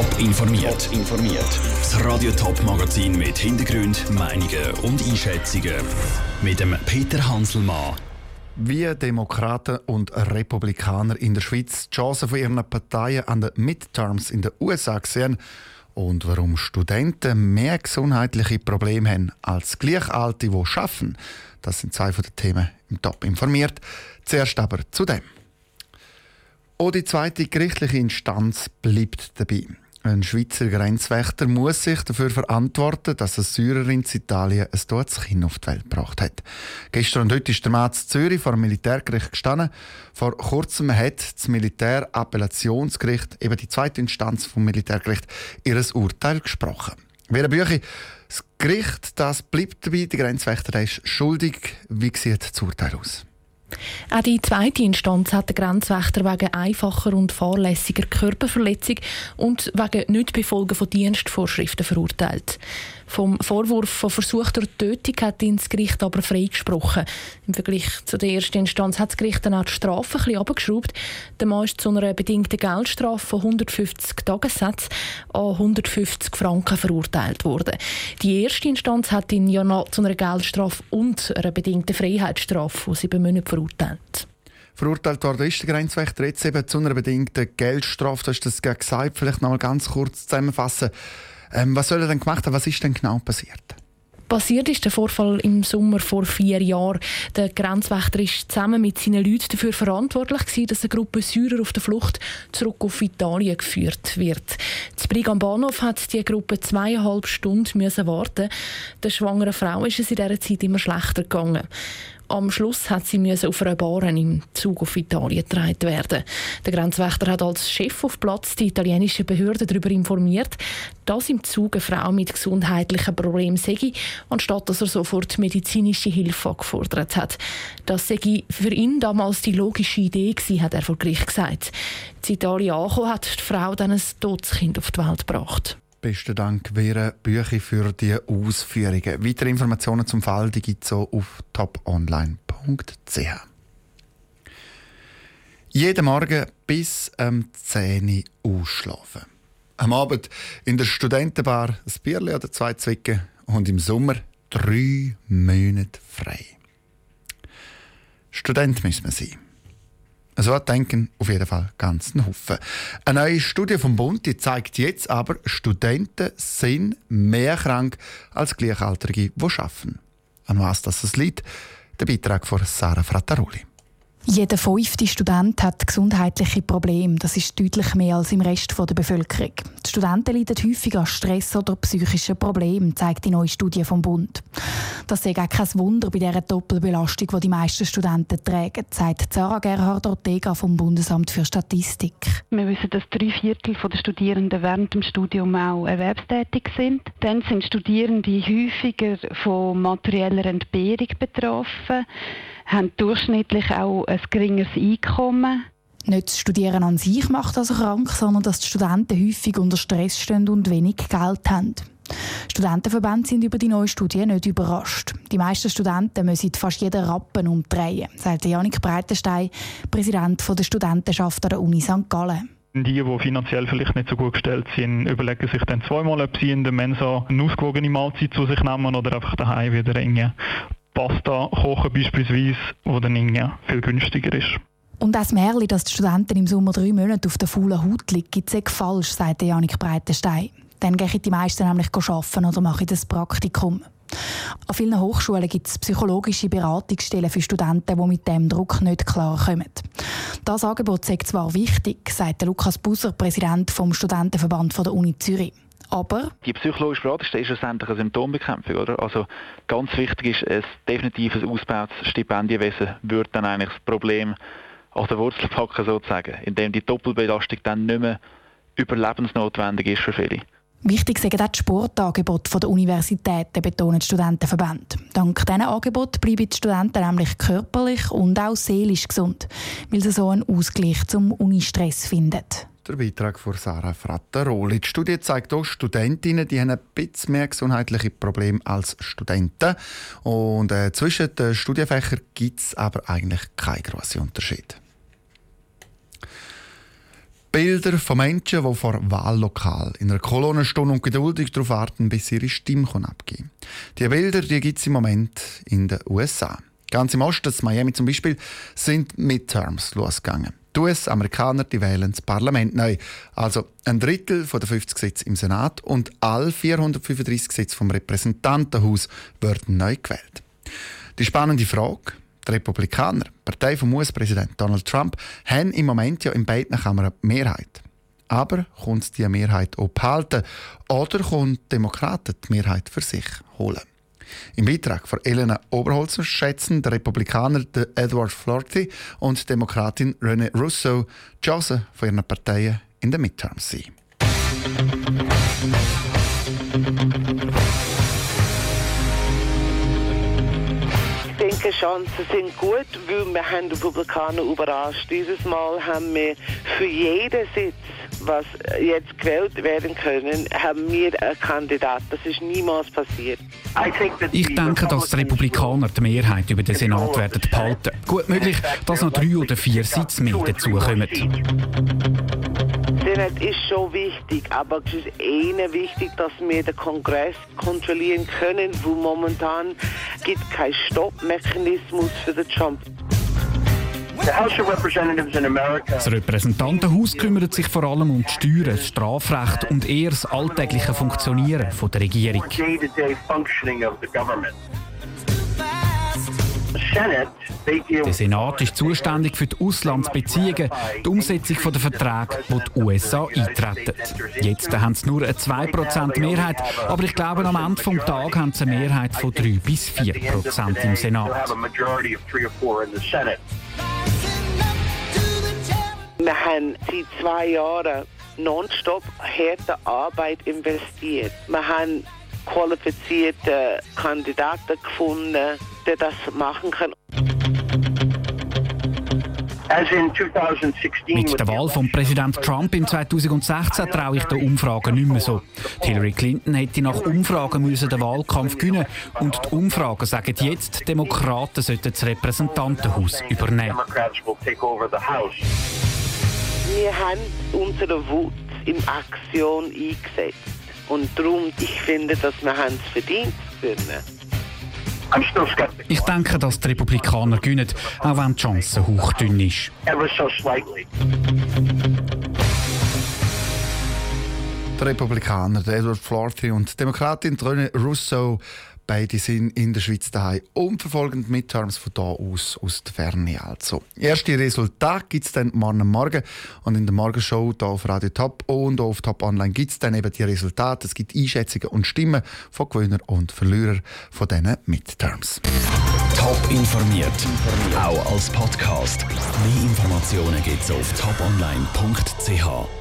Top informiert. informiert. Das Radio Top Magazin mit Hintergrund, Meinungen und Einschätzungen mit dem Peter Hanselmann. Wie Demokraten und Republikaner in der Schweiz die Chancen von ihren Parteien an den Midterms in den USA sehen und warum Studenten mehr gesundheitliche Probleme haben als Gleichalte, die arbeiten, das sind zwei von den Themen im Top informiert. Zuerst aber zu dem. Auch die zweite gerichtliche Instanz bleibt dabei. Ein Schweizer Grenzwächter muss sich dafür verantworten, dass eine Syrerin in Italien ein totes Kind auf die Welt gebracht hat. Gestern und heute ist der Mann Zürich vor dem Militärgericht gestanden. Vor kurzem hat das Militärappellationsgericht, eben die zweite Instanz vom Militärgericht, ihr Urteil gesprochen. Wer Bücher, das Gericht das bleibt dabei, der Grenzwächter ist schuldig. Wie sieht das Urteil aus? Auch die zweite Instanz hat den Grenzwächter wegen einfacher und fahrlässiger Körperverletzung und wegen Nichtbefolgen von Dienstvorschriften verurteilt. Vom Vorwurf von versuchter Tötung hat ihn das Gericht aber freigesprochen. Im Vergleich zu der ersten Instanz hat das Gericht dann auch die Strafe ein bisschen abgeschraubt. Der Mann ist zu einer bedingten Geldstrafe von 150 Tagessätzen an 150 Franken verurteilt worden. Die erste Instanz hat ihn ja noch zu einer Geldstrafe und einer bedingten Freiheitsstrafe von sieben Monaten verurteilt. Verurteilt worden ist der Grenzwächter jetzt eben zu einer bedingten Geldstrafe. Du hast das gesagt. Vielleicht noch mal ganz kurz zusammenfassen. Ähm, was soll er denn gemacht haben? Was ist denn genau passiert? Passiert ist der Vorfall im Sommer vor vier Jahren. Der Grenzwächter ist zusammen mit seinen Leuten dafür verantwortlich gewesen, dass eine Gruppe Syrer auf der Flucht zurück auf Italien geführt wird. Das Brig am Bahnhof hat die Gruppe zweieinhalb Stunden müssen warten. Der schwangeren Frau ist es in dieser Zeit immer schlechter gegangen. Am Schluss hat sie müssen auf einer Bahn im Zug auf Italien getragen werden. Der Grenzwächter hat als Chef auf Platz die italienischen Behörden darüber informiert, dass im Zug eine Frau mit gesundheitlichen Problemen sei, anstatt dass er sofort medizinische Hilfe angefordert hat. Das sei für ihn damals die logische Idee gewesen, hat er vor Gericht gesagt. In Italien angekommen hat die Frau dann ein totes Kind auf die Welt gebracht. Besten Dank, Vera Büchi, für die Ausführungen. Weitere Informationen zum Fall gibt es auf toponline.ch. Jeden Morgen bis um 10 Uhr ausschlafen. Am Abend in der Studentenbar ein Bierchen oder zwei Zwicken und im Sommer drei Monate frei. Student müssen wir sein. So denken auf jeden Fall ganz einen Haufen. Eine neue Studie vom Bund die zeigt jetzt aber, Studenten sind mehr krank als Gleichaltrige, die arbeiten. An was das liegt? Der Beitrag von Sarah Frattaroli. Jeder fünfte Student hat gesundheitliche Probleme. Das ist deutlich mehr als im Rest der Bevölkerung. Die Studenten leiden häufig an Stress oder psychischen Problemen, zeigt die neue Studie vom Bund. Das ist auch kein Wunder bei dieser Doppelbelastung, die die meisten Studenten tragen, sagt Sarah Gerhard Ortega vom Bundesamt für Statistik. Wir wissen, dass drei Viertel der Studierenden während dem Studium auch erwerbstätig sind. Dann sind Studierende häufiger von materieller Entbehrung betroffen haben durchschnittlich auch ein geringeres Einkommen. Nicht das Studieren an sich macht also krank, sondern dass die Studenten häufig unter Stress stehen und wenig Geld haben. Studentenverbände sind über die neue Studie nicht überrascht. Die meisten Studenten müssen fast jeden Rappen umdrehen, sagt Janik Breitenstein, Präsident der Studentenschaft an der Uni St. Gallen. Die, die finanziell vielleicht nicht so gut gestellt sind, überlegen sich dann zweimal, ob sie in der Mensa eine ausgewogene Mahlzeit zu sich nehmen oder einfach daheim wieder ringen. Pasta kochen beispielsweise, wo dann viel günstiger ist. Und das Märchen, dass die Studenten im Sommer drei Monate auf der faulen Haut liegen, ist falsch, sagt Janik Breitenstein. Dann gehen die meisten nämlich arbeiten oder machen das Praktikum. An vielen Hochschulen gibt es psychologische Beratungsstellen für Studenten, die mit dem Druck nicht klarkommen. Das Angebot ist zwar wichtig, sagt Lukas Busser, Präsident vom Studentenverband der Uni Zürich. Aber die psychologische Beratungsstelle ist schlussendlich eine Symptombekämpfung, oder? Also ganz wichtig ist, ein definitives ausgebautes Stipendienwesen würde dann eigentlich das Problem an der Wurzel packen sozusagen, indem die Doppelbelastung dann nicht mehr überlebensnotwendig ist für viele. Wichtig sind auch die Sportangebote der Universitäten, betonen die Studentenverbände. Dank diesen Angeboten bleiben die Studenten nämlich körperlich und auch seelisch gesund, weil sie so einen Ausgleich zum Unistress finden. Der Beitrag von Sarah Frattaroli. Die Studie zeigt auch, Studentinnen die haben ein bisschen mehr gesundheitliche Probleme als Studenten. Und äh, zwischen den Studienfächern gibt es aber eigentlich keinen grossen Unterschied. Bilder von Menschen, die vor Wahllokal in einer Kolonne stehen und geduldig darauf warten, bis ihre Stimme abgeben Die Bilder die gibt es im Moment in den USA. Ganz im Osten, in Miami zum Beispiel, sind Midterms losgegangen. Die US-Amerikaner die wählen das Parlament neu. Also ein Drittel der 50 Sitze im Senat und all 435 Sitze vom Repräsentantenhaus werden neu gewählt. Die spannende Frage, die Republikaner, die Partei vom US-Präsident Donald Trump, haben im Moment ja in beiden Kammern Mehrheit. Aber kommt die Mehrheit auch behalten oder kommt die Demokraten die Mehrheit für sich holen? Im Beitrag von Elena Oberholzer schätzen der Republikaner Edward Florty und Demokratin René Russo die Chancen von ihren Parteien in den Midterms sein. Ich denke, Chancen sind gut, weil wir haben die Republikaner überrascht. Dieses Mal haben wir für jeden Sitz was jetzt gewählt werden können, haben wir einen Kandidat. Das ist niemals passiert. Ich denke, dass die Republikaner die Mehrheit über den Senat werden behalten. Gut möglich, dass noch drei oder vier Sitze mehr dazukommen. Senat ist schon wichtig, aber es ist eher wichtig, dass wir den Kongress kontrollieren können, wo momentan gibt keinen Stoppmechanismus für den Trump. Das Repräsentantenhaus kümmert sich vor allem um die Steuern, das Strafrecht und eher das alltägliche Funktionieren der Regierung. Der Senat ist zuständig für die Auslandsbeziehungen, die Umsetzung der Verträge, wo die USA eintreten. Jetzt haben sie nur eine 2% Mehrheit, aber ich glaube, am Ende des Tages haben sie eine Mehrheit von 3 bis 4% im Senat. Wir haben seit zwei Jahren nonstop harte Arbeit investiert. Wir haben qualifizierte Kandidaten gefunden, die das machen können. Mit der Wahl von Präsident Trump im 2016 traue ich den Umfragen nicht mehr so. Hillary Clinton hätte nach Umfragen müssen den Wahlkampf gewinnen und die Umfragen sagen jetzt, Demokraten sollten das Repräsentantenhaus übernehmen. Wir haben unsere Wut in Aktion eingesetzt. Und darum, ich finde, dass wir es verdient können. Ich denke, dass die Republikaner gewinnen, auch wenn die Chance hochdünn ist. Der Republikaner Edward Florty und Demokratin René Russo Beide sind in der Schweiz daheim und verfolgen die Midterms von da aus, aus der Ferne. Also. Erste Resultate gibt es dann morgen Morgen und in der Morgenshow hier auf Radio Top und auf Top Online gibt es dann eben die Resultate. Es gibt Einschätzungen und Stimmen von Gewinner und Verlierer von diesen Midterms. Top informiert, auch als Podcast. Mehr Informationen gibt es auf toponline.ch.